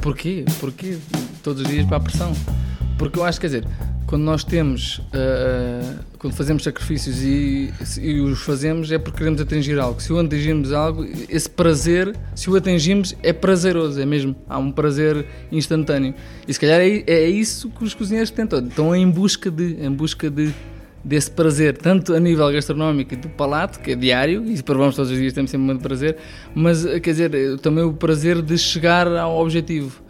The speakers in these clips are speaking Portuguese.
Porquê? Porquê todos os dias para a pressão? Porque eu acho, quer dizer, quando nós temos, uh, quando fazemos sacrifícios e, e, os fazemos é porque queremos atingir algo. Se o atingimos algo, esse prazer, se o atingimos, é prazeroso, é mesmo. Há um prazer instantâneo. E se calhar é, é isso que os cozinheiros tentam. Estão em busca de, em busca de desse prazer, tanto a nível gastronómico e do palato, que é diário, e provamos todos os dias, temos sempre muito prazer, mas quer dizer, também o prazer de chegar ao objetivo.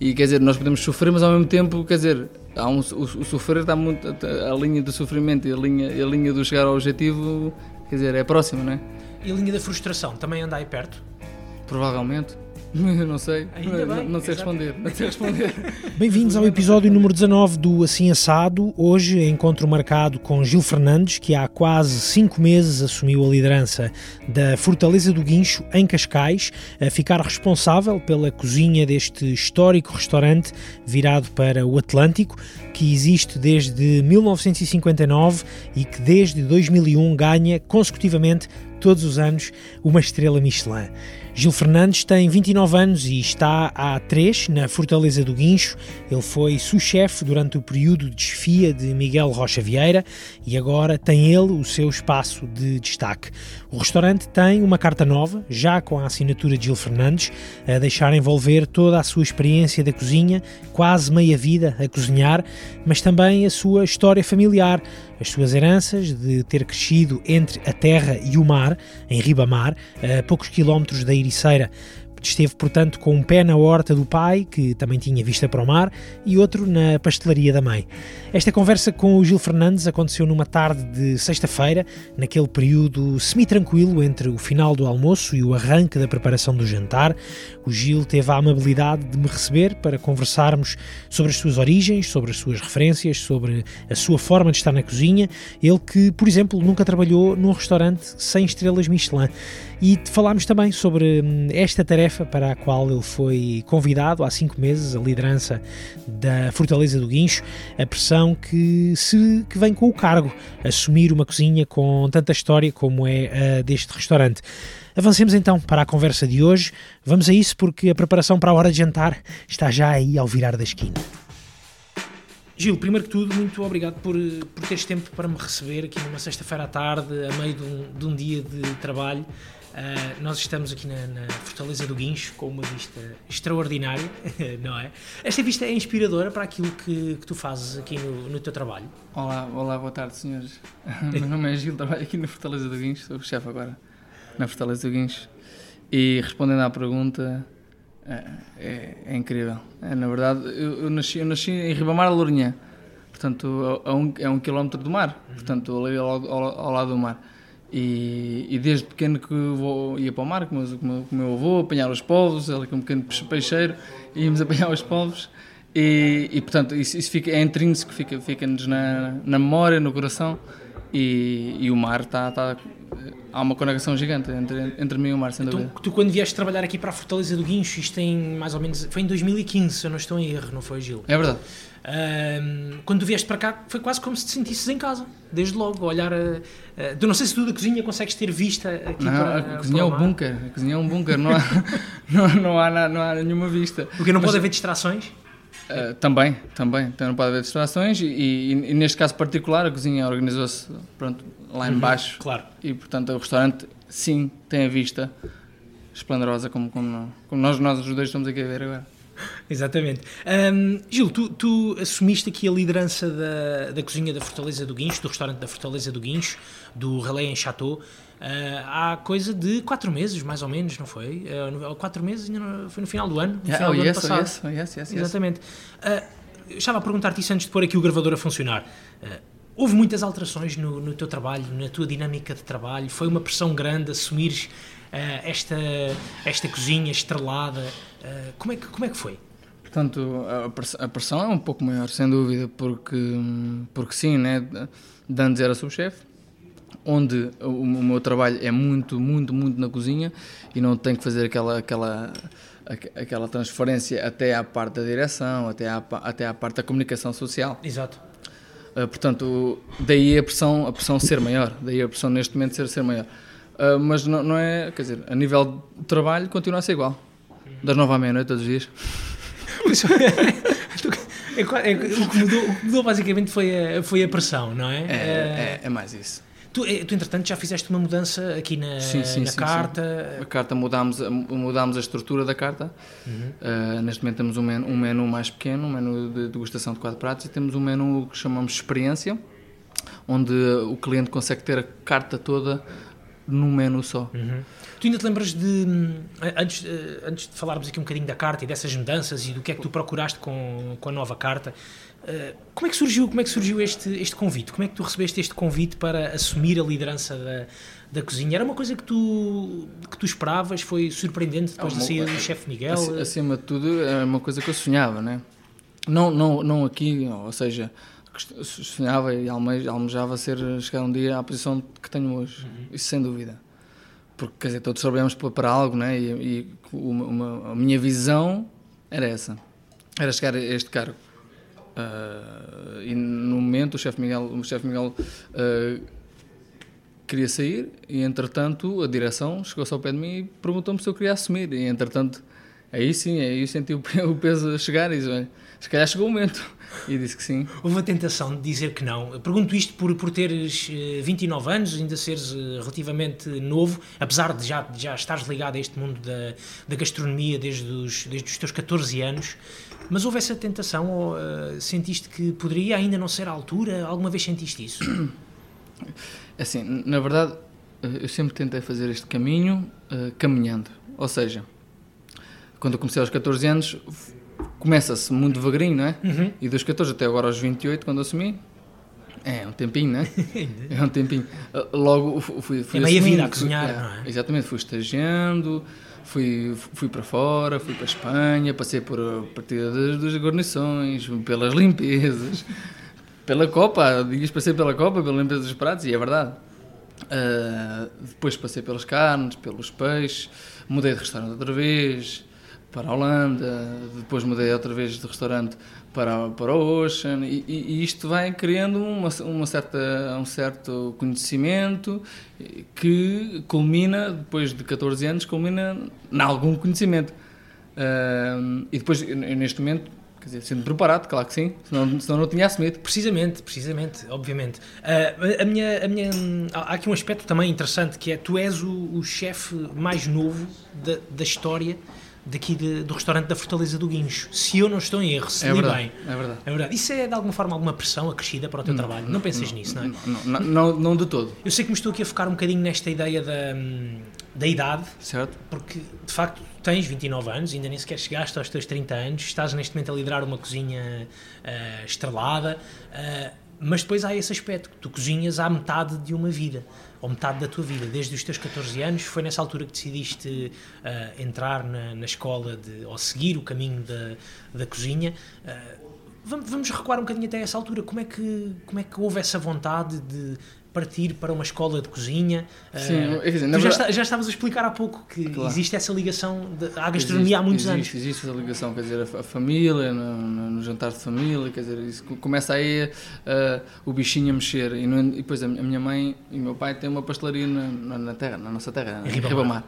E quer dizer, nós podemos sofrer, mas ao mesmo tempo, quer dizer, há um, o, o sofrer está muito. A linha do sofrimento e a linha, a linha do chegar ao objetivo, quer dizer, é próxima, não é? E a linha da frustração também anda aí perto? Provavelmente. não sei. Ainda não, bem, não sei responder. Não sei responder. Bem-vindos ao episódio número 19 do Assim Assado. Hoje encontro marcado com Gil Fernandes, que há quase cinco meses assumiu a liderança da Fortaleza do Guincho, em Cascais, a ficar responsável pela cozinha deste histórico restaurante virado para o Atlântico, que existe desde 1959 e que desde 2001 ganha consecutivamente todos os anos uma estrela Michelin. Gil Fernandes tem 29 anos e está há 3 na Fortaleza do Guincho. Ele foi sous-chefe durante o período de desfia de Miguel Rocha Vieira e agora tem ele o seu espaço de destaque. O restaurante tem uma carta nova, já com a assinatura de Gil Fernandes, a deixar envolver toda a sua experiência da cozinha, quase meia vida a cozinhar, mas também a sua história familiar, as suas heranças de ter crescido entre a terra e o mar, em Ribamar, a poucos quilómetros da Ericeira. Esteve, portanto, com um pé na horta do pai, que também tinha vista para o mar, e outro na pastelaria da mãe. Esta conversa com o Gil Fernandes aconteceu numa tarde de sexta-feira, naquele período semi-tranquilo entre o final do almoço e o arranque da preparação do jantar. O Gil teve a amabilidade de me receber para conversarmos sobre as suas origens, sobre as suas referências, sobre a sua forma de estar na cozinha. Ele que, por exemplo, nunca trabalhou num restaurante sem estrelas Michelin. E falámos também sobre hum, esta tarefa para a qual ele foi convidado há cinco meses, a liderança da Fortaleza do Guincho, a pressão que, se, que vem com o cargo, assumir uma cozinha com tanta história como é a deste restaurante. Avancemos então para a conversa de hoje. Vamos a isso porque a preparação para a hora de jantar está já aí ao virar da esquina. Gil, primeiro que tudo, muito obrigado por, por teres tempo para me receber aqui numa sexta-feira à tarde, a meio de um, de um dia de trabalho. Uh, nós estamos aqui na, na, Fortaleza do Guincho com uma vista extraordinária, não é? Esta vista é inspiradora para aquilo que, que tu fazes aqui no, no, teu trabalho. Olá, olá, boa tarde, senhores. Meu nome é Gil, trabalho aqui na Fortaleza do Guincho, sou o chefe agora na Fortaleza do Guincho. E respondendo à pergunta, é, é, é incrível. É, na verdade, eu, eu, nasci, eu nasci em Ribamar da Lourinhã, portanto, a um, é um quilómetro do mar, portanto, ali ao, ao, ao lado do mar. E, e, desde pequeno que vou, ia para o mar com meu, com o meu avô, apanhar os polvos, ele que é um pequeno peixeiro, íamos apanhar os polvos. E, e portanto, isso, isso, fica, é intrínseco, fica-nos fica na, na memória, no coração. E, e o mar está, está há uma conexão gigante entre, entre mim e o mar, sem dúvida. Tu, quando vieste trabalhar aqui para a Fortaleza do Guincho, isto tem mais ou menos. Foi em 2015, se eu não estou em erro, não foi, Gil? É verdade. Um, quando tu vieste para cá, foi quase como se te sentisses em casa, desde logo. Olhar. A, a, tu não sei se tu da cozinha consegues ter vista aqui não, para. A cozinha é o bunker. A cozinha é um bunker, não há, não, não, há, não há nenhuma vista. Porque não Mas, pode haver distrações? Uh, também, também. Então não pode haver distrações e, e, e neste caso particular a cozinha organizou-se lá uhum, embaixo. Claro. E portanto o restaurante sim tem a vista esplendorosa como, como, como nós, nós os dois estamos aqui a ver agora. Exatamente. Um, Gil, tu, tu, assumiste aqui a liderança da, da cozinha da Fortaleza do Guincho, do restaurante da Fortaleza do Guincho, do Relais em Chateau, uh, há coisa de quatro meses, mais ou menos, não foi? Uh, quatro meses, foi no final do ano, no yeah, final oh, do yes, ano passado. Oh, yes, oh, yes, Exatamente. Uh, estava a perguntar-te isso antes de pôr aqui o gravador a funcionar. Houve muitas alterações no, no, teu trabalho, na tua dinâmica de trabalho? Foi uma pressão grande assumires uh, esta, esta cozinha estrelada? Uh, como, é que, como é que foi? Portanto, a pressão é um pouco maior, sem dúvida, porque, porque sim, né? de antes era subchefe, onde o, o meu trabalho é muito, muito, muito na cozinha e não tenho que fazer aquela, aquela, aquela transferência até à parte da direção, até à, até à parte da comunicação social. Exato. Uh, portanto, daí a pressão, a pressão ser maior, daí a pressão neste momento ser, ser maior. Uh, mas não, não, é, quer dizer, a nível de trabalho continua a ser igual. Das nove à meia-noite, todos os dias. É, é, o, que mudou, o que mudou basicamente foi a, foi a pressão, não é? É, é, é mais isso. Tu, eh, tu, entretanto, já fizeste uma mudança aqui na, sim, sim, na sim, carta. A carta mudámos, mudámos a estrutura da carta. Uhum. Uh, neste momento temos um menu, um menu mais pequeno, um menu de degustação de quatro pratos, e temos um menu que chamamos experiência, onde o cliente consegue ter a carta toda num menu só. Uhum. Tu ainda te lembras de, hum, antes, eh, antes de falarmos aqui um bocadinho da carta e dessas mudanças e do que é que tu procuraste com, com a nova carta, eh, como é que surgiu, como é que surgiu este, este convite? Como é que tu recebeste este convite para assumir a liderança da, da cozinha? Era uma coisa que tu, que tu esperavas? Foi surpreendente depois é da saída do chefe Miguel? Acima de tudo, é uma coisa que eu sonhava, né? Não, não, não aqui, ou seja, sonhava e almejava ser, chegar um dia à posição que tenho hoje, uhum. isso sem dúvida porque quer dizer, todos trabalhamos para algo, né? e, e uma, uma, a minha visão era essa, era chegar a este cargo. Uh, e no momento o chefe Miguel, o chefe Miguel uh, queria sair e entretanto a direção chegou-se ao pé de mim e perguntou-me se eu queria assumir e entretanto aí sim, aí eu senti o peso chegar e disse, se calhar chegou o momento e disse que sim. Houve a tentação de dizer que não. Pergunto isto por, por teres 29 eh, anos, ainda seres eh, relativamente novo, apesar de já, de já estares ligado a este mundo da, da gastronomia desde os, desde os teus 14 anos. Mas houve essa tentação ou uh, sentiste que poderia ainda não ser a altura? Alguma vez sentiste isso? Assim, na verdade, eu sempre tentei fazer este caminho uh, caminhando. Ou seja, quando eu comecei aos 14 anos, começa-se muito devagarinho, não é? Uhum. E dos 14 até agora aos 28, quando assumi, é um tempinho, não é? é um tempinho. Logo fui, fui É meia vida a cozinhar, fui, é, não é? Exatamente, fui estagiando, fui, fui para fora, fui para a Espanha, passei por a partida das, das guarnições, pelas limpezas, pela Copa, dias passei pela Copa, pela limpeza dos pratos, e é verdade. Uh, depois passei pelas carnes, pelos peixes, mudei de restaurante outra vez, para a Holanda, depois mudei outra vez de restaurante para, para o Ocean, e, e isto vai criando uma, uma certa, um certo conhecimento que culmina, depois de 14 anos, culmina em algum conhecimento. Uh, e depois, neste momento, Quer dizer, sendo preparado, claro que sim, senão, senão não tinha assumido. Precisamente, precisamente, obviamente. Uh, a minha, a minha, há aqui um aspecto também interessante que é tu és o, o chefe mais novo da, da história daqui de, do restaurante da Fortaleza do Guincho. Se eu não estou em erro, se é verdade, bem. É verdade. É verdade. Isso é de alguma forma alguma pressão acrescida para o teu não, trabalho? Não, não pensas não, nisso, não é? Não, não, não, de todo. Eu sei que me estou aqui a focar um bocadinho nesta ideia da, da idade. Certo. Porque, de facto, tens 29 anos, ainda nem sequer chegaste aos teus 30 anos, estás neste momento a liderar uma cozinha uh, estrelada, uh, mas depois há esse aspecto, que tu cozinhas à metade de uma vida ou metade da tua vida, desde os teus 14 anos, foi nessa altura que decidiste uh, entrar na, na, escola de, ou seguir o caminho da, da cozinha. Uh, vamos, vamos recuar um bocadinho até essa altura. Como é que, como é que houve essa vontade de partir para uma escola de cozinha. Sim, uh, dizer, já, está, já, estavas a explicar há pouco que claro. existe essa ligação de, à gastronomia existe, há muitos existe, anos. Existe essa ligação, quer dizer, a, a família, no, no, no, jantar de família, quer dizer, isso começa aí uh, o bichinho a mexer. E, no, e, depois a minha mãe e o meu pai têm uma pastelaria na, na terra, na nossa terra, em Ribamar.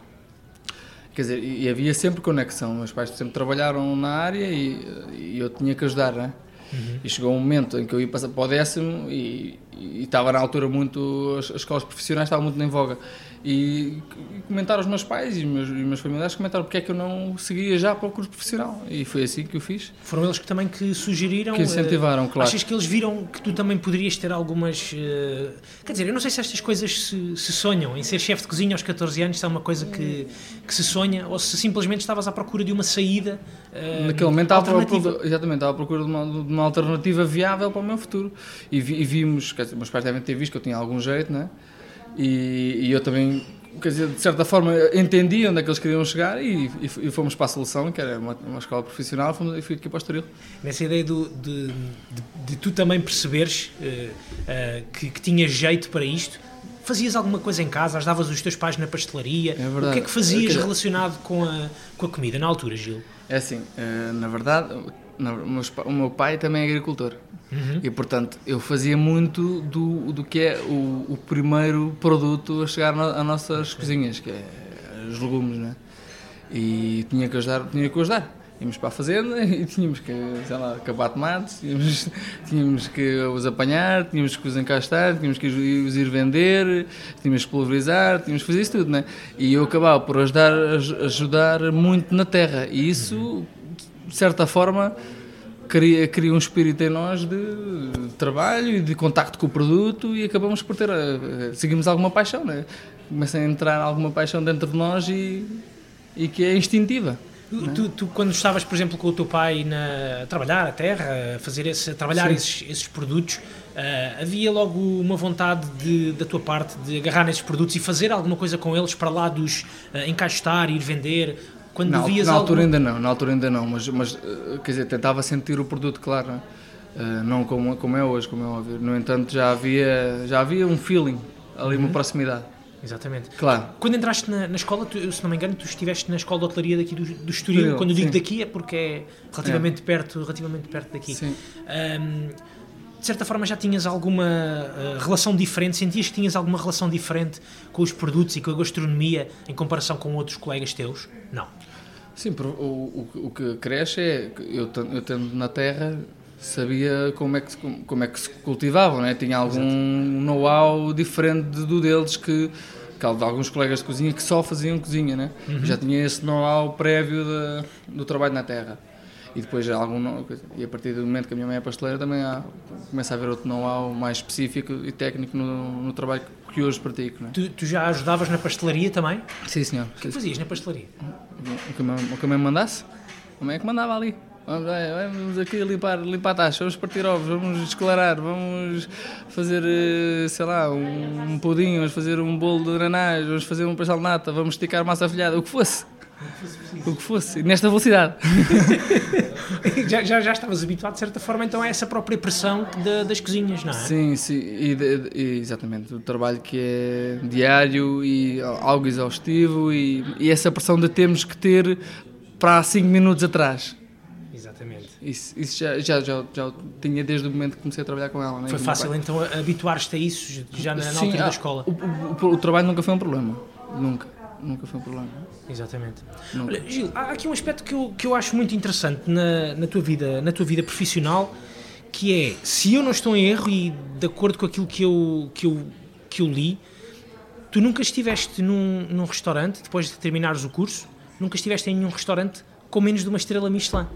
Quer dizer, e, e havia sempre conexão. Meus pais sempre trabalharam na área e, e eu tinha que ajudar, não é? Uhum. E chegou um momento em que eu ia passar para o décimo e, e estava na altura muito. As, as escolas profissionais estavam muito em voga. E, e comentaram os meus pais e meus, e meus familiares comentaram porque é que eu não seguia já para o curso profissional. E foi assim que eu fiz. Foram eles que também que sugeriram. Que incentivaram, uh, claro. Achas que eles viram que tu também poderias ter algumas. Uh, quer dizer, eu não sei se estas coisas se, se sonham. Em ser chefe de cozinha aos 14 anos, se é uma coisa que, que se sonha ou se simplesmente estavas à procura de uma saída. Uh, Naquele momento estava à procura, exatamente, estava à procura de uma, de uma alternativa viável para o meu futuro. E, vi, e vimos, quer dizer, meus pais devem ter visto que eu tinha algum jeito, não é? E, e, eu também, quer dizer, de certa forma, entendi onde é que eles queriam chegar e, e, fomos para a solução, que era uma, uma escola profissional, fomos, e fui aqui para o Estoril. Nessa ideia do, de, de, de, tu também perceberes uh, uh, que, que tinhas jeito para isto, fazias alguma coisa em casa, ajudavas os teus pais na pastelaria? É verdade. O que é que fazias relacionado com a, com a comida na altura, Gil? É assim, uh, na verdade, o meu pai também é agricultor. Uhum. E portanto eu fazia muito do, do que é o, o primeiro produto a chegar às nossas cozinhas, que é os legumes, né? E tinha que ajudar, tinha que ajudar. íamos para a fazenda e tínhamos que, sei lá, acabar tomates, tínhamos, tínhamos que os apanhar, tínhamos que os encastar, tínhamos que os ir vender, tínhamos que pulverizar, tínhamos que fazer isso tudo, né? E eu acabava por ajudar, ajudar muito na terra e isso, de certa forma, cria, cria um espírito em nós de, trabalho e de contacto com o produto e acabamos por ter, eh, seguimos alguma paixão, né? Começa a entrar alguma paixão dentro de nós e, e que é instintiva. Tu, tu, quando estavas, por exemplo, com o teu pai na, a trabalhar a terra, a fazer esse, a trabalhar esses, esses, produtos, uh, havia logo uma vontade de, da tua parte de agarrar nesses produtos e fazer alguma coisa com eles para lá dos uh, encaixotar, ir vender? Quando não, vias na altura ainda não, na altura ainda não, mas, mas uh, quer dizer, tentava sentir o produto, claro, uh, não como, como é hoje, como é óbvio. No entanto, já havia, já havia um feeling ali, uhum. uma proximidade. Exatamente. Claro. Quando entraste na, na escola, tu, se não me engano, tu estiveste na escola de hotelaria daqui do, do Estoril. Quando eu digo sim. daqui é porque é relativamente, é. Perto, relativamente perto daqui. Sim. Um, de certa forma já tinhas alguma uh, relação diferente? Sentias que tinhas alguma relação diferente com os produtos e com a gastronomia em comparação com outros colegas teus? Não. Sim, o, o, o que cresce é, eu, eu tendo na terra, sabia como é que, como é que se cultivavam, né? tinha algum know-how diferente do deles que, que alguns colegas de cozinha que só faziam cozinha, né? Uhum. já tinha esse know-how prévio de, do trabalho na terra. E depois algum e a partir do momento que a minha mãe é pasteleira também há, começa a haver outro know-how mais específico e técnico no, no trabalho que hoje pratico. Né? Tu, tu, já ajudavas na pastelaria também? Sim, senhor. O que fazias na pastelaria? O que a mãe me mandasse? A mãe é que mandava ali. Vamos, vamos aqui limpar, limpar a taxa, vamos partir ovos, vamos desclarar, vamos fazer, eh, sei lá, um, um pudim, vamos fazer um bolo de granais, vamos fazer um pastel de nata, vamos esticar massa folhada, o que fosse. O que fosse, nesta velocidade. já, já, já estavas habituado, de certa forma, então a essa própria pressão de, das cozinhas, não é? Sim, sim, e, de, e, exatamente. O trabalho que é diário e algo exaustivo e, e essa pressão de termos que ter para 5 minutos atrás. Exatamente. Isso, isso já, já, já, já tinha desde o momento que comecei a trabalhar com ela. Né? Foi fácil então habituar-te a isso já na, na Sim, altura da escola? O, o, o, trabalho nunca foi um problema. Nunca. Nunca foi um problema. Exatamente. Olha, Gil, há aqui um aspecto que eu, que eu acho muito interessante na, na, tua vida, na tua vida profissional, que é, se eu não estou em erro e de acordo com aquilo que eu, que eu, que eu li, tu nunca estiveste num, num restaurante, depois de terminares o curso, nunca estiveste em nenhum restaurante com menos de uma estrela Michelin.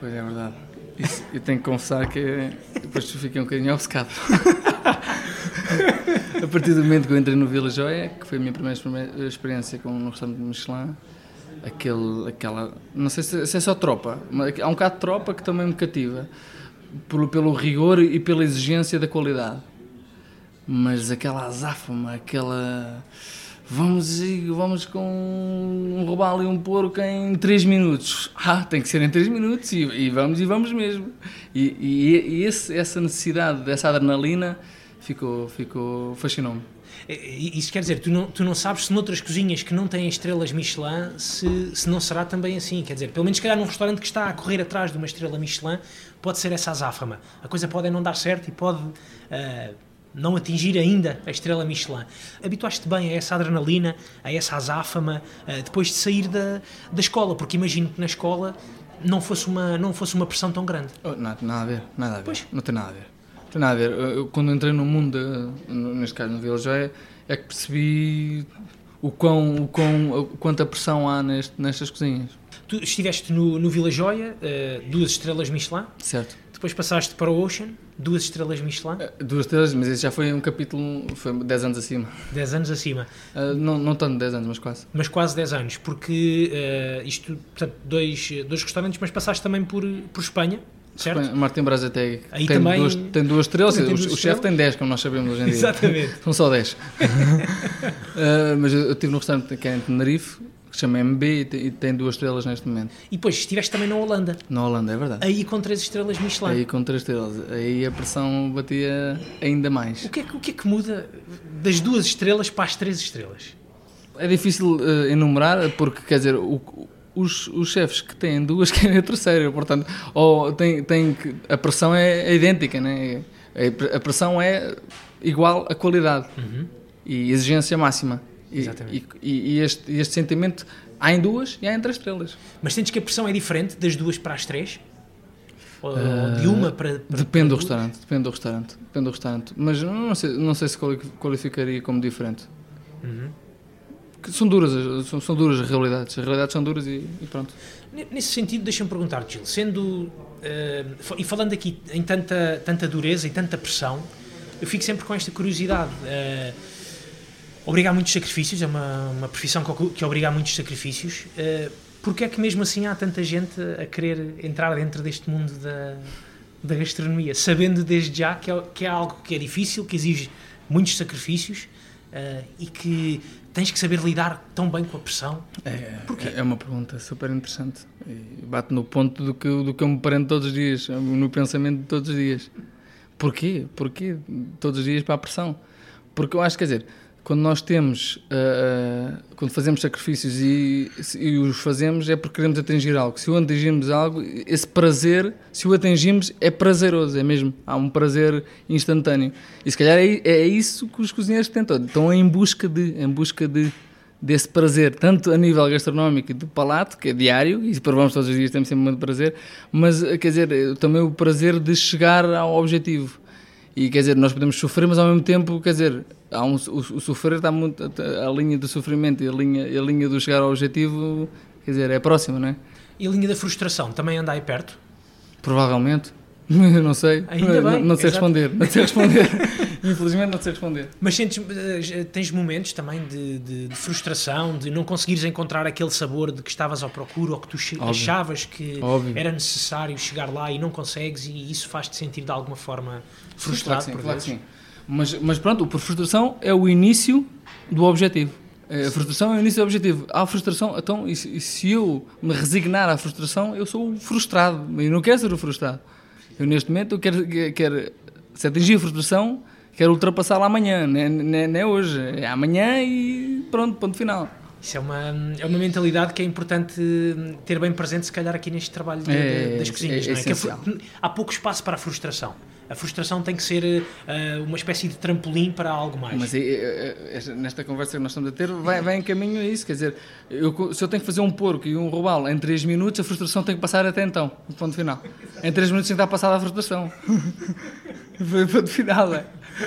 Pois é verdade. Isso, eu tenho que confessar que depois fiquei um bocadinho obcecado. a partir do momento que eu entrei no Vila Joia, que foi a minha primeira experiência com um restaurante de Michelin, aquele, aquela. Não sei se, se, é só tropa, mas há um bocado de tropa que também me cativa, pelo, pelo rigor e pela exigência da qualidade. Mas aquela azáfama, aquela vamos, vamos com roubar ali um porco em 3 minutos. Ah, tem que ser em 3 minutos e, e, vamos e vamos mesmo. E, e, e esse, essa necessidade dessa adrenalina ficou, ficou fascinou-me. Isso quer dizer, tu não, tu não sabes se noutras cozinhas que não têm estrelas Michelin, se, se não será também assim. Quer dizer, pelo menos se calhar num restaurante que está a correr atrás de uma estrela Michelin, pode ser essa azáfama. A coisa pode não dar certo e pode uh, não atingir ainda a estrela Michelin. Habituaste bem a essa adrenalina, a essa azáfama, uh, depois de sair da, da escola, porque imagino que na escola não fosse uma, não fosse uma pressão tão grande. Oh, nada, nada a ver, nada a ver. Pois. Não tem nada a ver. Tem nada a ver. Eu, quando entrei no mundo, neste caso no Vila Joia, é que percebi o quão, o quão, quanta pressão há neste, nestas cozinhas. Tu estiveste no, no Vila Joia, uh, duas estrelas Michelin. Certo. Depois passaste para o Ocean, duas estrelas Michelin. Uh, duas estrelas, mas esse já foi um capítulo, foi 10 anos acima. 10 anos acima. Uh, não, não tanto 10 anos, mas quase. Mas quase 10 anos, porque isto, portanto, dois, dois restaurantes, mas passaste também por, por Espanha, certo? Martin Brazategui tem, também, duas, tem duas estrelas, tem duas o, o chefe tem 10, como nós sabemos hoje em dia. Exatamente. São só 10. uh, mas eu, estive num restaurante que é em Tenerife, que se chama MB e tem duas estrelas neste momento. E depois estiveste também na Holanda. Na Holanda, é verdade. Aí com três estrelas Michelin. Aí com três estrelas. Aí a pressão batia ainda mais. O que é, o que, é que muda das duas estrelas para as três estrelas? É difícil uh, enumerar, porque, quer dizer, o, os, os chefes que têm duas querem a terceira, portanto, ou tem, tem que, a pressão é, é idêntica, né? a pressão é igual à qualidade uhum. e exigência máxima. Exatamente. E, e, e este, este sentimento Há em duas e há em três estrelas. Mas sentes que a pressão é diferente das duas para as três? Ou de uma para, para Depende do restaurante, depende do restaurante, depende do restaurante. Mas não sei, não sei se quali- qualificaria como diferente. Uhum. São duras, as- são, são duras as realidades. As realidades são duras e, e pronto. Nesse sentido, deixa-me perguntar, Gil, sendo eh, fa- e falando aqui em tanta, tanta dureza e tanta pressão, eu fico sempre com esta curiosidade. eh, obriga a muitos sacrifícios, é uma, uma profissão que, que obriga a muitos sacrifícios. Uh, Porquê é que mesmo assim há tanta gente a querer entrar dentro deste mundo da, da gastronomia, sabendo desde já que é, que é algo que é difícil, que exige muitos sacrifícios eh, e que tens que saber lidar tão bem com a pressão? É, Porquê? é uma pergunta super interessante. E bate no ponto do que, do que eu me prendo todos os dias, no pensamento de todos os dias. Porquê? Porquê todos os dias para a pressão? Porque eu acho, quer dizer, quando nós temos, ah, quando fazemos sacrifícios e, e os fazemos é porque queremos atingir algo. Se o atingirmos algo, esse prazer, se o atingimos, é prazeroso, é mesmo. Há um prazer instantâneo. E se calhar é, é isso que os cozinheiros tentam. Estão em busca de, em busca de desse prazer, tanto a nível gastronómico e do palato, que é diário, e provamos todos os dias, temos sempre muito prazer, mas quer dizer, também o prazer de chegar ao objetivo. E quer dizer, nós podemos sofrer, mas ao mesmo tempo, quer dizer, há um, o, o sofrer está muito. A linha do sofrimento e a linha, a linha do chegar ao objetivo, quer dizer, é próxima, não é? E a linha da frustração também anda aí perto? Provavelmente. Não sei. Ainda não, bem, não sei exato. responder. Não sei responder. Infelizmente não sei responder. Mas sentes, eh, tens momentos também de, de- de frustração, de não conseguires encontrar aquele sabor de que estavas à procura ou que tu Óbvio. achavas que Óbvio. era necessário chegar lá e não consegues e isso faz-te sentir de alguma forma Sim, frustrado claro sim, por claro vezes? sim. Mas, mas pronto, por frustração é o início do objetivo. É, A frustração é o início do objetivo. Há frustração, então, e se, eu me resignar à frustração, eu sou frustrado. Eu não quero ser o frustrado. Eu, neste momento, eu quero, quero se atingir a frustração, quero ultrapassá-la amanhã, não é, não é- não é hoje. É amanhã e pronto, ponto final. Isso é uma, é uma mentalidade que é importante ter bem presente, se calhar, aqui neste trabalho de- É, das cozinhas. é não é? Essencial. há pouco espaço para a frustração. A frustração tem que ser eh, uma espécie de trampolim para algo mais. Mas é- nesta conversa que nós estamos a ter, vai, vai em caminho a isso. Quer dizer, eu, se eu tenho que fazer um porco e um robalo em 3 minutos, a frustração tem que passar até então, no ponto final. Em 3 minutos tem que estar passada a frustração. Foi o ponto final, é.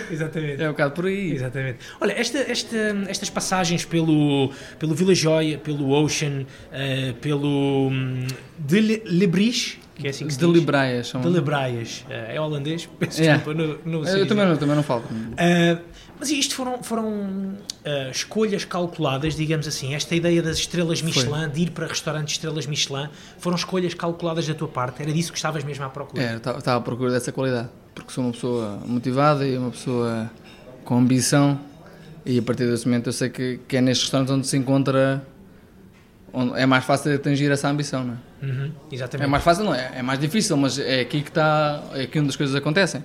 Exatamente. É um bocado por aí. Exatamente. Olha, esta, esta, estas passagens pelo, pelo Vila Joia, pelo Ocean, eh, pelo hum, de Le, Lebris, que é assim que se De diz. Libraias são. De Lebraias. Eh, é holandês, peço É. desculpa, não, não sei Eu também não, também não falo. Uh, mas isto foram, foram uh, escolhas calculadas, digamos assim. Esta ideia das estrelas Michelin, de ir para restaurantes estrelas Michelin, foram escolhas calculadas da tua parte. Era disso que estavas mesmo à procura. É, estava à procura dessa qualidade. Porque sou uma pessoa motivada e uma pessoa com ambição. E a partir desse momento eu sei que, que é nestes restaurantes onde se encontra. Onde é mais fácil de atingir essa ambição, não é? Uhum, É exatamente. mais fácil, não é? É mais difícil, mas é aqui que está. É aqui onde as coisas acontecem.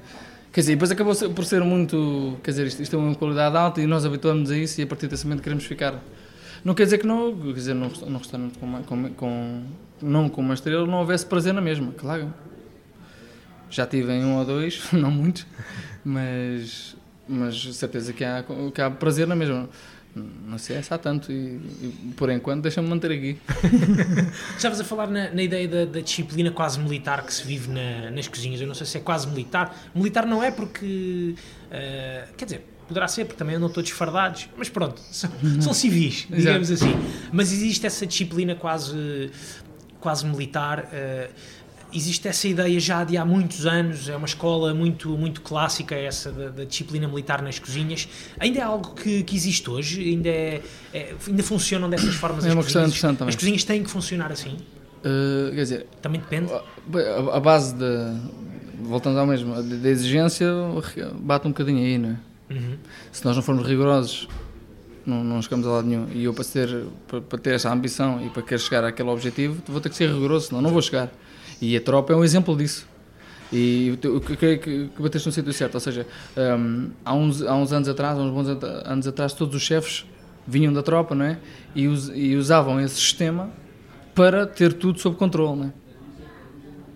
Quer dizer, depois acabou por ser muito. Quer dizer, isto, isto é uma qualidade alta e nós habituamos a isso e a partir desse momento queremos ficar. Não quer dizer que não, quer dizer, num restaurante com, uma- com, com- não com uma estrela não houvesse prazer na mesma, claro. Já tive em um ou dois, não muitos, mas, mas certeza que há, que há prazer na mesma. Não sei se há tanto e, e por enquanto deixa-me manter aqui. Estavas a falar na, na ideia da, da disciplina quase militar que se vive na- nas cozinhas. Eu não sei se é quase militar. Militar não é porque. uh, quer dizer, poderá ser porque também andam todos fardados, mas pronto, são, são civis, digamos assim. Mas existe essa disciplina quase, quase militar. uh, existe essa ideia já de há muitos anos, é uma escola muito, muito clássica essa da, da disciplina militar nas cozinhas. Ainda é algo que, que existe hoje? Ainda, é, é- ainda funcionam dessas formas É as uma questão cozinhas? interessante também. As cozinhas têm que funcionar assim? Uh, quer dizer, Também depende. A, a base da. Voltando ao mesmo, da da exigência bate um bocadinho aí, não é? Uhum. Se nós não formos rigorosos, não, não chegamos a lado nenhum. E eu, para ter, para, para ter essa ambição e para querer chegar àquele objetivo, vou ter que ser rigoroso, senão não vou chegar. E a tropa é um exemplo disso. E eu creio que, bateste no sítio certo, ou seja, hum, há, uns, há uns anos atrás, há uns bons an- anos atrás, todos os chefes vinham da tropa, não é? E, us- e usavam esse sistema para ter tudo sob controle, não é?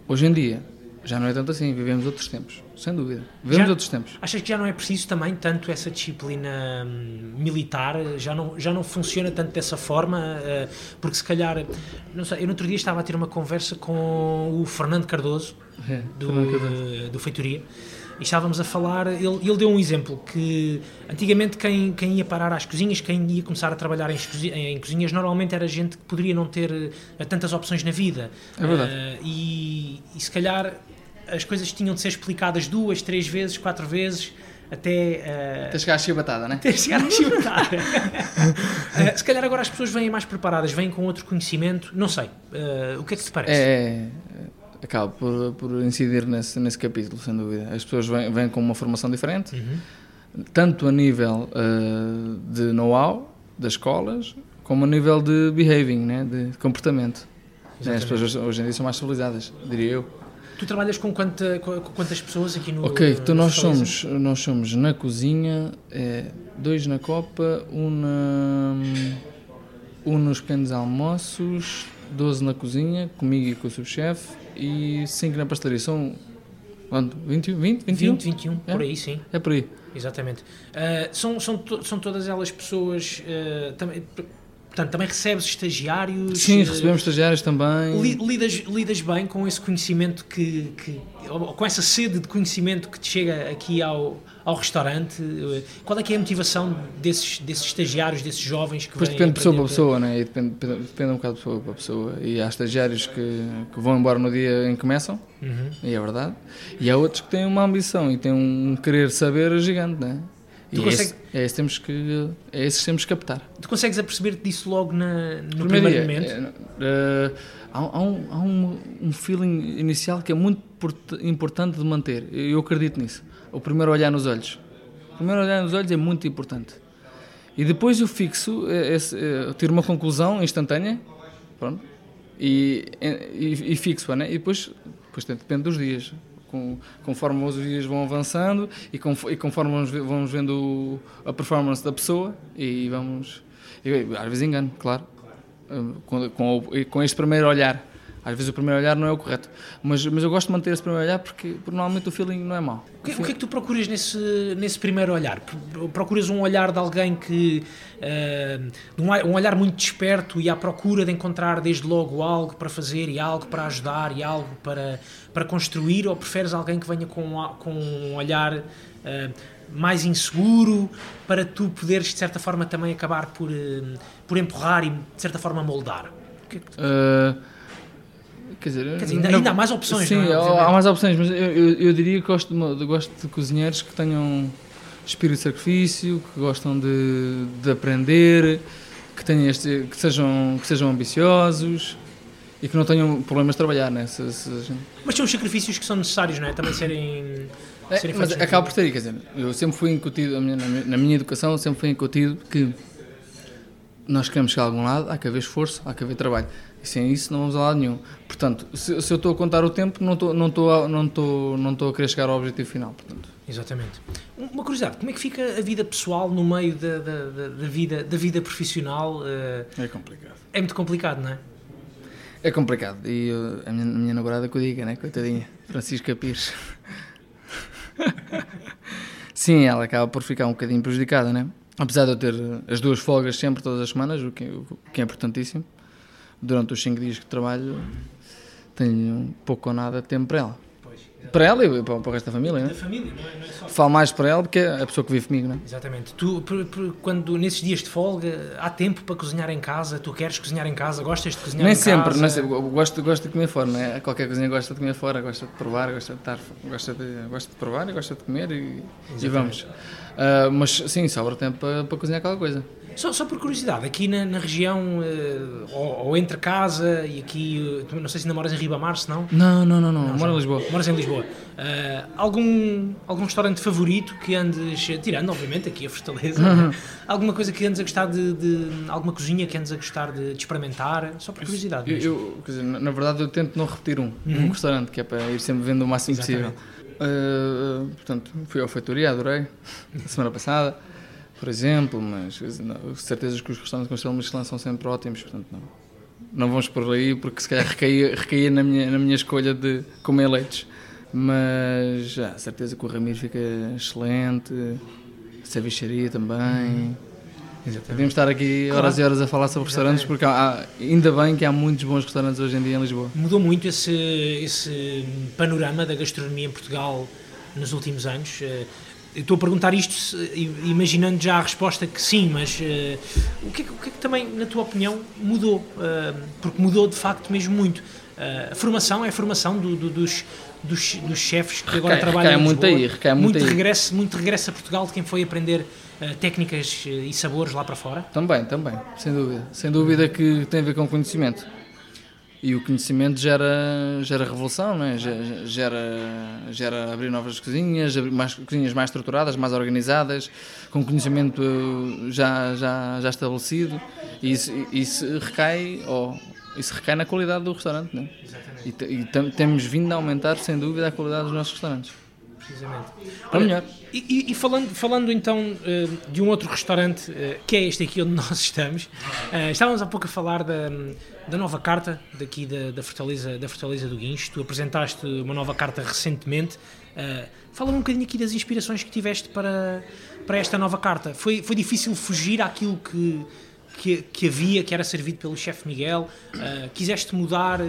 Hoje em dia, Já não é tanto assim, vivemos outros tempos, sem dúvida. Vivemos Já- outros tempos. Achas que já não é preciso também tanto essa disciplina hum, militar? Já não, já não funciona tanto dessa forma? eh, porque se calhar, não sei, eu no outro dia estava a ter uma conversa com o Fernando Cardoso, É, do, Fernando Cardoso. do Feitoria, e estávamos a falar, ele, ele deu um exemplo, que antigamente quem, quem ia parar às cozinhas, quem ia começar a trabalhar em, em cozinhas, normalmente era gente que poderia não ter eh, tantas opções na vida. É verdade. Eh, e, e se calhar as coisas tinham de ser explicadas duas, três vezes, quatro vezes, até... eh, Até chegar a chibatada, né? até chegar à chibatada. Eh, se calhar agora as pessoas vêm mais preparadas, vêm com outro conhecimento, não sei. Eh, o que é que te parece? É, é, acaba por, por incidir nesse, nesse capítulo, sem dúvida. As pessoas vêm, vêm com uma formação diferente, Uhum. tanto a nível eh, de know-how das escolas, como a nível de behaving, né? de comportamento. Né, As pessoas hoje- hoje em dia são mais civilizadas, diria eu. Tu trabalhas com, quanta, com quantas pessoas aqui no Ok, então no nós somos, nós somos na cozinha, é, dois na copa, um, na, um nos pequenos almoços, 12 na cozinha, comigo e com o subchefe, e 5 na pastelaria. São quanto? 20, 20, 21? 20, 21, É? por aí sim, É por aí. exatamente. Ah, são, são, to- são todas elas pessoas. ah, também, portanto, também recebes estagiários. Sim, ah, recebemos estagiários também. li- Lidas, lidas bem com esse conhecimento que, que. com essa sede de conhecimento que te chega aqui ao, ao restaurante? Eh, Qual é que é a motivação desses, desses estagiários, desses jovens que vêm depende de pessoa para pessoa, né? E depende, depende, depende um bocado de pessoa para pessoa. E há estagiários que, que vão embora no dia em que começam, Uhum. e é verdade. E há outros que têm uma ambição e têm um querer saber gigante, né? Tu é, consegue- esse, é, esse temos que, é esses temos que captar. Tu consegues aperceber-te disso logo na, no Primeiro primeiro momento? é, é, há, há um, há um, um feeling inicial que é muito import- importante de manter. Eu acredito nisso. O primeiro olhar nos olhos. O primeiro olhar nos olhos é muito importante. E depois eu fixo, é, esse, é, eu tiro uma conclusão instantânea, pronto, e, e, e fixo-a, né? E depois, depois depende dos dias. Com, conforme os dias vão avançando e, conf- e conforme vamos, vamos vendo a performance da pessoa e vamos. às vezes engano, claro. Com, com, com este primeiro olhar. Às vezes o primeiro olhar não é o correto. Mas, mas eu gosto de manter esse primeiro olhar porque, porque normalmente o feeling não é mau. O que, o que é que tu procuras nesse, nesse primeiro olhar? Procuras um olhar de alguém que. eh, um, olhar muito desperto e à procura de encontrar desde logo algo para fazer e algo para ajudar e algo para, para construir? Ou preferes alguém que venha com, um com um olhar eh, mais inseguro para tu poderes de certa forma também acabar por, eh, por empurrar e de certa forma moldar? O que é que tu- Uh, quer dizer, Quer dizer, ainda- ainda há mais opções, Sim, não é? há- Obviamente. há mais opções, mas eu, eu, eu diria que gosto de, gosto de cozinheiros que tenham espírito de sacrifício, que gostam de, de aprender, que, tenham este, que, sejam, que sejam ambiciosos e que não tenham problemas de trabalhar, né? Se, se Mas são os sacrifícios que são necessários, não é? Também serem. É, serem mas feitos na acaba por ter quer dizer, eu sempre fui incutido, na, minha, na minha educação, sempre fui incutido que nós queremos chegar a algum lado, há que haver esforço, há que haver trabalho. E sem isso não vamos a lado nenhum. Portanto, se, se eu estou a contar o tempo, não estou, não, estou a, não, estou, não estou a querer chegar ao objetivo final. Portanto, Exatamente. Uma curiosidade, como é que fica a vida pessoal no meio da, da, da- da vida, da vida profissional? Eh, é complicado. É muito complicado, não é? É complicado. E eu- a, minha, a minha namorada que eu diga, né? Coitadinha, Francisca Pires. Sim, ela acaba por ficar um bocadinho prejudicada, né? Apesar de eu ter as duas folgas sempre, todas as semanas, o que, o que é importantíssimo. Durante os 5 dias que trabalho, tenho pouco ou nada de tempo para ela. Para ela e para, o resto da família, né? família, não é, não é só. Falo mais para ela porque é a pessoa que vive comigo, né? Exatamente. Tu, por- por- quando nesses dias de folga, há tempo para cozinhar em casa? Tu queres cozinhar em casa? Gostas de cozinhar Nem em sempre, casa? nem sempre. Eu gosto, gosto de comer fora, né? Qualquer cozinha gosta de comer fora, gosta de provar, gosta de estar, gosta de, gosta de provar e gosta de comer e, e vamos. Ah, mas sim, sobra tempo para, para cozinhar aquela coisa. Só, só por curiosidade, aqui na, na região, eh, ou, ou entre casa e aqui, tu não sei se ainda moras em Ribamar, se não? Não, não, não, não. Moro em Lisboa. Moras em Lisboa. Eh, algum, algum restaurante favorito que andes, tirando obviamente aqui a Fortaleza, né? alguma coisa que andes a gostar de, de- alguma cozinha que andes a gostar de, de experimentar? Só por curiosidade. Eu, eu, quer dizer, na, na verdade, eu tento não repetir um, um restaurante, que é para ir sempre vendo o máximo Exatamente. possível. Portanto, fui ao Feitoria, adorei, a semana passada, por exemplo, mas não, certeza que os restaurantes com estilo Michelin são sempre ótimos, portanto, não, não vamos por aí, porque se calhar recaía, recaía na, minha, na minha escolha de comer leites. Mas já, certeza que o Ramiro fica excelente, a cevicharia também. Podemos estar aqui Claro. horas e horas a falar sobre restaurantes, porque há- ainda bem que há muitos bons restaurantes hoje em dia em Lisboa. Mudou muito esse, esse panorama da gastronomia em Portugal nos últimos anos. Eu estou a perguntar isto se- imaginando já a resposta que sim, mas eh, o, que é, que- o que é que também, na tua opinião, mudou? Eh, porque mudou de facto mesmo muito. Eh, a formação é a formação do- do- dos, dos, dos chefes que agora Recai- trabalham recai em muito Lisboa. aí, recai muito aí. regresso, muito regresso a Portugal de quem foi aprender técnicas e sabores lá para fora. Também, também, sem dúvida. Sem dúvida que tem a ver com conhecimento. E o conhecimento gera, gera revolução, não é? Ge- gera, gera abrir novas cozinhas, abrir mais, cozinhas mais estruturadas, mais organizadas, com conhecimento já, já, já estabelecido. E isso, isso recai, ou, isso recai na qualidade do restaurante, não é? E, e temos vindo a aumentar, sem dúvida, a qualidade dos nossos restaurantes. Precisamente. Melhor. E, e- falando, falando então eh, de um outro restaurante, eh, que é este aqui onde nós estamos, eh, estávamos há pouco a falar da, da nova carta daqui da, da, Fortaleza, da Fortaleza do Guincho. Tu apresentaste uma nova carta recentemente. Fala-me um bocadinho aqui das inspirações que tiveste para, para esta nova carta. Foi, foi difícil fugir àquilo que, que, que havia, que era servido pelo chefe Miguel? Quiseste mudar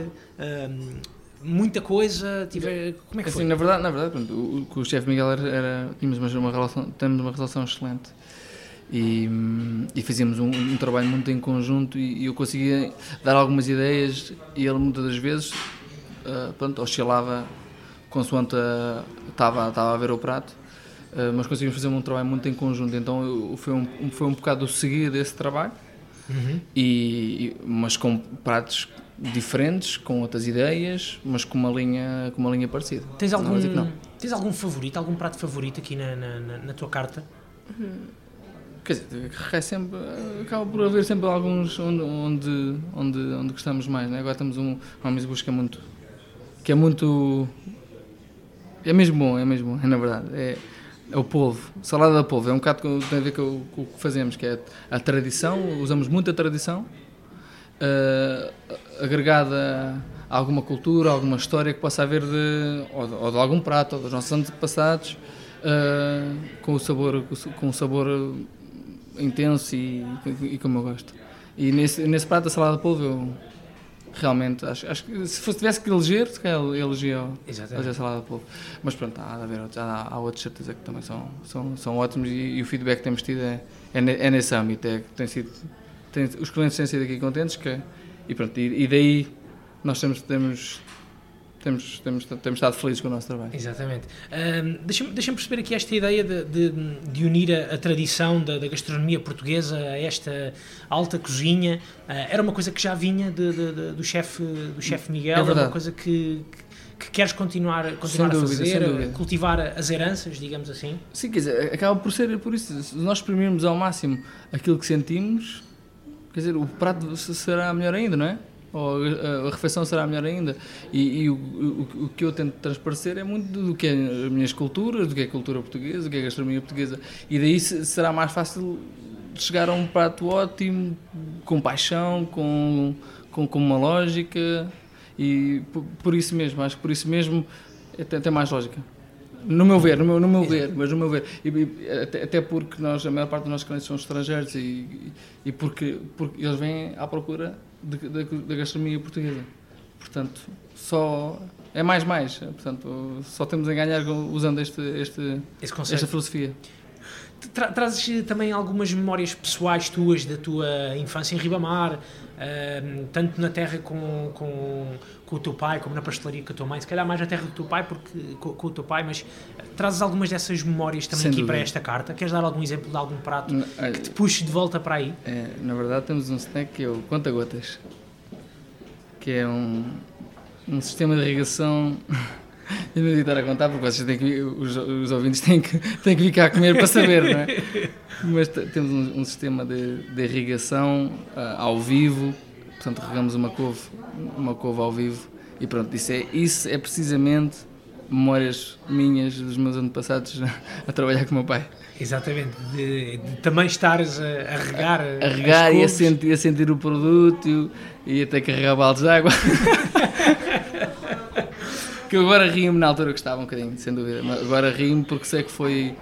muita coisa? Tive, como é que Assim, foi? na verdade, na verdade pronto, o, o- com o chefe Miguel era, era- tínhamos uma, uma relação, temos uma relação excelente e, hum, e fazíamos um, um trabalho muito em conjunto e, e eu conseguia dar algumas ideias e ele muitas das vezes ah, pronto, oscilava consoante ah, estava estava a ver o prato ah, mas conseguimos fazer um trabalho muito em conjunto então eu- foi um, foi um bocado o seguir desse trabalho Uhum. e, e- mas com pratos diferentes, com outras ideias, mas com uma linha, com uma linha parecida. Tens algum, que tens algum favorito, algum prato favorito aqui na, na, na- tua carta? Quer dizer, recai sempre, acaba por haver sempre alguns onde, onde, onde, onde gostamos mais. Né? Agora temos um, um amizbus que é muito, que é muito, é mesmo bom, é mesmo bom, é na verdade. É, é o polvo, salada da polvo, é um bocado com, tem a ver com, o- que fazemos, que é a tradição, usamos muita tradição, eh, agregada a alguma cultura, alguma história que possa haver de, ou, de, ou de algum prato, ou dos nossos antepassados, eh, com o sabor, com o sabor intenso e, e como eu gosto. E nesse, nesse prato da salada de polvo eu realmente acho, acho que se fosse, tivesse que eleger, se calhar elegia a salada de polvo. Mas pronto, há de haver outros, há, há outros certeza que também são, são, são ótimos e, e o feedback que temos tido é, é, é nesse âmbito, é tem sido, tem- os clientes têm sido aqui contentes que, e pronto, e, e daí nós temos, temos, temos, temos, temos estado felizes com o nosso trabalho. Exatamente. Ahm, Deixa-me deixa perceber aqui esta ideia de, de, de unir a, a tradição da, da gastronomia portuguesa a esta alta cozinha. Ah, era uma coisa que já vinha de- de- do chefe do chefe Miguel, é, verdade. uma coisa que, que, que queres continuar, continuar Sem a fazer, cultivar as heranças, digamos assim. Sim, quer dizer, acaba por ser por isso. Se nós exprimirmos ao máximo aquilo que sentimos, quer dizer, o prato se- será melhor ainda, não é? Ou a, refeição será melhor ainda. E, e o, o, o que eu tento transparecer é muito do que é as minhas culturas, do que é cultura portuguesa, do que é gastronomia portuguesa. E daí se- será mais fácil chegar a um prato ótimo, com paixão, com, com, com uma lógica. E por, por isso mesmo, acho que por isso mesmo é, tem, tem mais lógica. No meu ver, no meu, no meu ver, mas no meu ver. E, e, até, até porque nós, a maior parte dos nossos clientes são estrangeiros e, e porque, porque eles vêm à procura da gastronomia portuguesa. Portanto, só é mais mais. Portanto, só temos a ganhar usando este, este, esta filosofia. Tra trazes eh, também algumas memórias pessoais tuas da tua infância em Ribamar, tanto na terra com, com, com o teu pai como na pastelaria com a tua mãe, se calhar mais na terra do teu pai porque, com, com o teu pai, mas eh, trazes algumas dessas memórias também Sem aqui dúvida. para esta carta. Queres dar algum exemplo de algum prato N- que te puxe de volta para aí? É, na verdade, temos um snack que é o Conta-Gotas, que é um, um sistema de irrigação. Eu não estar a contar porque vocês têm que, os, os ouvintes têm que, têm que ficar a comer para saber, não é? Mas temos um, um sistema de, de irrigação ah, ao vivo, portanto, regamos uma couve, uma couve ao vivo e pronto, isso é, isso é precisamente memórias minhas dos meus antepassados a trabalhar com o meu pai. Exatamente, de, de também estares a, a regar, a regar as e a sentir, a sentir o produto e até carregar baldes de água. Que eu agora rio-me na altura gostava um bocadinho, sem dúvida. Mas agora rio-me porque sei que foi,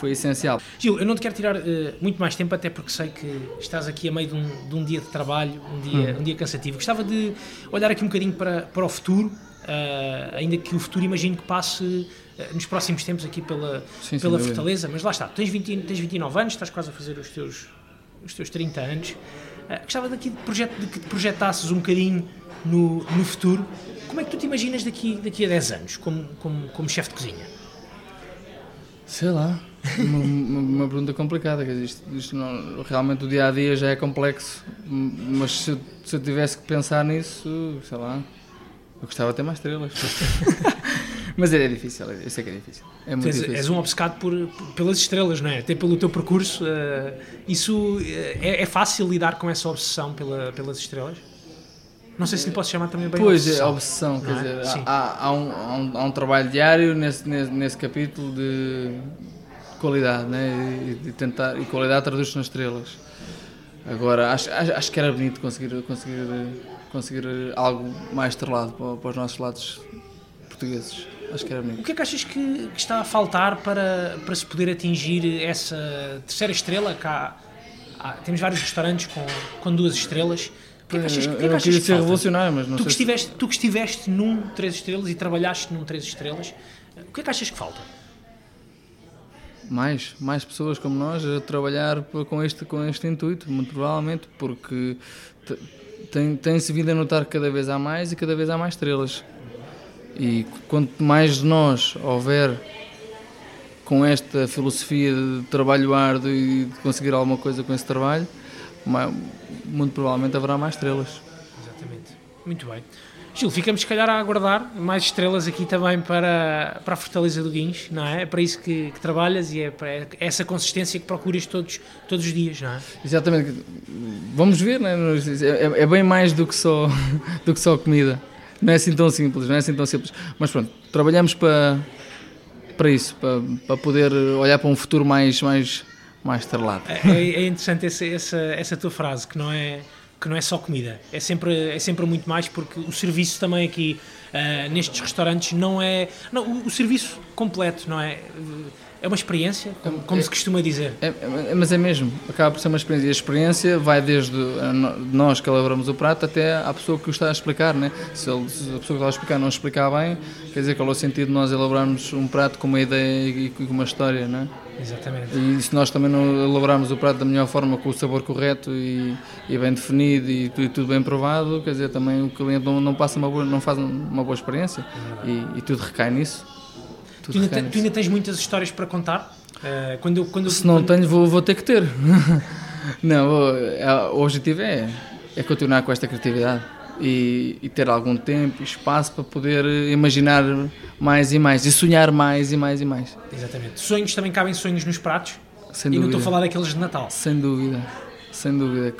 foi essencial. Gil, eu não te quero tirar uh, muito mais tempo, até porque sei que estás aqui a meio de um, de um dia de trabalho, um dia, hum. um dia cansativo. Gostava de olhar aqui um bocadinho para, para o futuro, uh, ainda que o futuro imagino que passe uh, nos próximos tempos aqui pela, Sim, pela Fortaleza, mas lá está, tens, 20, tens 29 anos, estás quase a fazer os teus, os teus 30 anos. gostava daqui de, projet, de que te projetasses um bocadinho no, no futuro. Como é que tu te imaginas daqui, daqui a 10 anos, como, como, como chefe de cozinha? Sei lá, uma, uma, pergunta complicada, isto, isto não, realmente o dia a dia já é complexo, mas se eu, se eu tivesse que pensar nisso, sei lá, eu gostava de ter mais estrelas. mas é, é difícil, eu sei que é difícil. É muito és, difícil. és um obcecado por, por, pelas estrelas, não é? Até pelo teu percurso. Uh, isso é, é, fácil lidar com essa obsessão pela, pelas estrelas? Não sei se lhe posso chamar também bem Pois, obsessão. é obsessão, quer é? dizer, há, há, um, há, um, há, um, trabalho diário nesse, nesse, nesse capítulo de qualidade, né? E, tentar, e qualidade traduz-se nas estrelas. Agora, acho, acho, que era bonito conseguir, conseguir, conseguir algo mais estrelado para, para os nossos lados portugueses. Acho que era bonito. O que é que achas que, que, está a faltar para, para se poder atingir essa terceira estrela? Cá, temos vários restaurantes com, com duas estrelas que é que achas, que, que, é que achas que ser revolucionário, mas não tu que, estiveste, tu que estiveste num 3 estrelas e trabalhaste num 3 estrelas, o que é que achas que falta? Mais, mais pessoas como nós a trabalhar com este, com este intuito, muito provavelmente, porque tem-se tem vindo a notar que cada vez há mais e cada vez há mais estrelas. E quanto mais de nós houver com esta filosofia de trabalho árduo e de conseguir alguma coisa com esse trabalho, muito provavelmente haverá mais estrelas. Exatamente. Muito bem. Gil, ficamos se calhar a aguardar mais estrelas aqui também para, para a Fortaleza do Guins, não é? É para isso que, que trabalhas e é para essa consistência que procuras todos, todos os dias, não é? Exatamente. Vamos ver, não é? É, é bem mais do que, só, do que só comida. Não é assim tão simples, não é assim tão simples. Mas pronto, trabalhamos para, para isso, para, para poder olhar para um futuro mais, mais, mais estrelado. É, é, é interessante essa, essa, essa tua frase, que não é que não é só comida, é sempre, é sempre muito mais porque o serviço também aqui uh, nestes restaurantes não é. Não, o, o, serviço completo, não é? É uma experiência, como, como é, se costuma dizer. É, é, mas é mesmo, acaba por ser uma experiência. E a experiência vai desde nós que elaboramos o prato até à pessoa que o está a explicar. Né? Se, ele, se a pessoa que está a explicar não explicar bem, quer dizer qual é o sentido de nós elaborarmos um prato com uma ideia e com uma história. Né? Exatamente. E se nós também não elaborarmos o prato da melhor forma, com o sabor correto e, e bem definido e tudo, e tudo, bem provado, quer dizer, também o cliente não, não passa uma boa, não faz uma boa experiência é e, e, tudo recai nisso. Tu ainda, tu ainda, tens muitas histórias para contar? Uh, quando eu, quando se não quando... tenho, vou, vou ter que ter. não, vou, é, o objetivo é, é continuar com esta criatividade e, e, ter algum tempo e espaço para poder imaginar mais e mais e sonhar mais e mais e mais. Exatamente. Sonhos também cabem sonhos nos pratos? Sem e dúvida. não estou a falar daqueles de Natal. Sem dúvida, sem dúvida.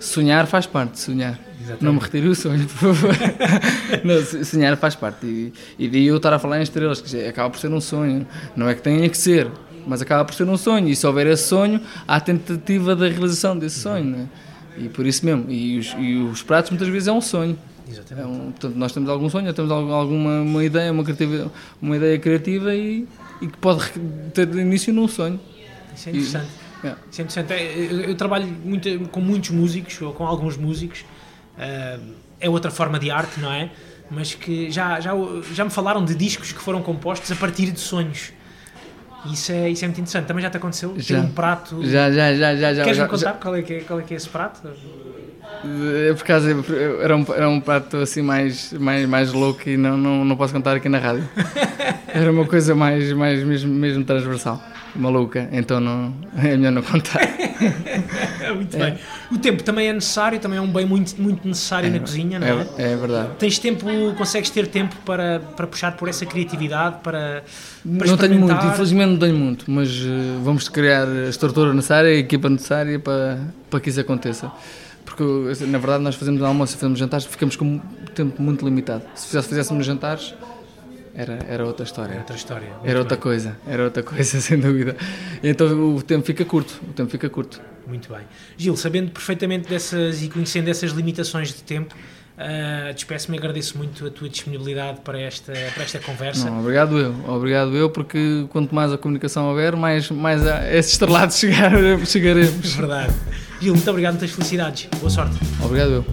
Sonhar faz parte sonhar. Exatamente. Não me retire o sonho, por favor. não, sonhar faz parte. E, e eu estar a falar em estrelas, que acaba por ser um sonho. Não é que tenha que ser, mas acaba por ser um sonho. E se houver esse sonho, há a tentativa da realização desse sonho. Não é? E por isso mesmo. E os, e os pratos muitas vezes é um sonho. Exatamente. É um, portanto, nós temos algum sonho, temos alguma uma ideia, uma, criativa, uma ideia criativa e, e que pode ter início num sonho. Isso é interessante. E, é. Isso é interessante. É, eu, eu, trabalho muito, com muitos músicos, ou com alguns músicos. Uh, é outra forma de arte, não é? Mas que já, já, já me falaram de discos que foram compostos a partir de sonhos. Isso é, isso é muito interessante. Também já te aconteceu? Já. Ter um prato. Já, já, já. já, já Queres-me contar já. Qual, é que é, qual é que é esse prato? Por causa. Era um, era um prato assim mais, mais, mais louco e não, não, não posso contar aqui na rádio. Era uma coisa mais, mais mesmo, mesmo transversal maluca, então não, é melhor não contar. muito é. bem. O tempo também é necessário, também é um bem muito, muito necessário é, na cozinha, não é? É, é verdade. Tens tempo, consegues ter tempo para, para puxar por essa criatividade, para, para Não tenho muito, infelizmente não tenho muito, mas uh, vamos criar a estrutura necessária, a equipa necessária para, para que isso aconteça. Porque, na verdade, nós fazemos almoço e fazemos jantares, ficamos com um tempo muito limitado. Se fizéssemos jantares, era, era outra história. Era outra história. Era outra bem. coisa, era outra coisa, sem dúvida. Então o tempo fica curto, o tempo fica curto. Muito bem. Gil, sabendo perfeitamente dessas e conhecendo essas limitações de tempo, Uh, Despeço-me e agradeço muito a tua disponibilidade para esta, para esta conversa. Não, obrigado eu, obrigado eu, porque quanto mais a comunicação houver, mais, mais a esses estrelados chegar, chegaremos. Verdade. Gil, muito obrigado, muitas felicidades. Boa sorte. Obrigado eu.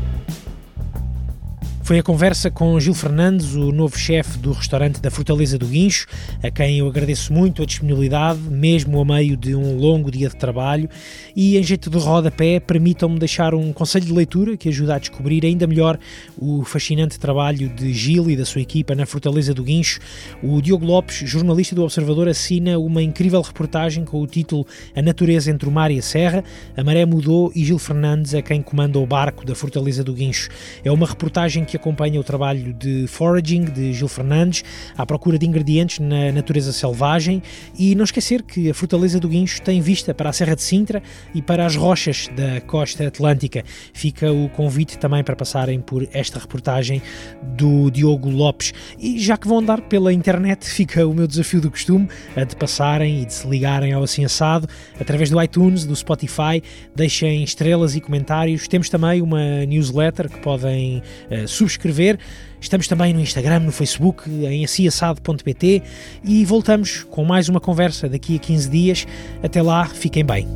Foi a conversa com Gil Fernandes, o novo chefe do restaurante da Fortaleza do Guincho, a quem eu agradeço muito a disponibilidade, mesmo a meio de um longo dia de trabalho. E em jeito de rodapé, permitam-me deixar um conselho de leitura que ajuda a descobrir ainda melhor o fascinante trabalho de Gil e da sua equipa na Fortaleza do Guincho. O Diogo Lopes, jornalista do Observador, assina uma incrível reportagem com o título A Natureza entre o Mar e a Serra. A maré mudou e Gil Fernandes é quem comanda o barco da Fortaleza do Guincho. É uma reportagem que que acompanha o trabalho de foraging de Gil Fernandes, à procura de ingredientes na natureza selvagem e não esquecer que a Fortaleza do Guincho tem vista para a Serra de Sintra e para as rochas da costa atlântica. Fica o convite também para passarem por esta reportagem do Diogo Lopes. E já que vão andar pela internet, fica o meu desafio do costume, a de passarem e de se ligarem ao Assim Assado através do iTunes, do Spotify, deixem estrelas e comentários. Temos também uma newsletter que podem uh, subscrever. Estamos também no Instagram, no Facebook, em aciassado.pt e voltamos com mais uma conversa daqui a 15 dias. Até lá, fiquem bem.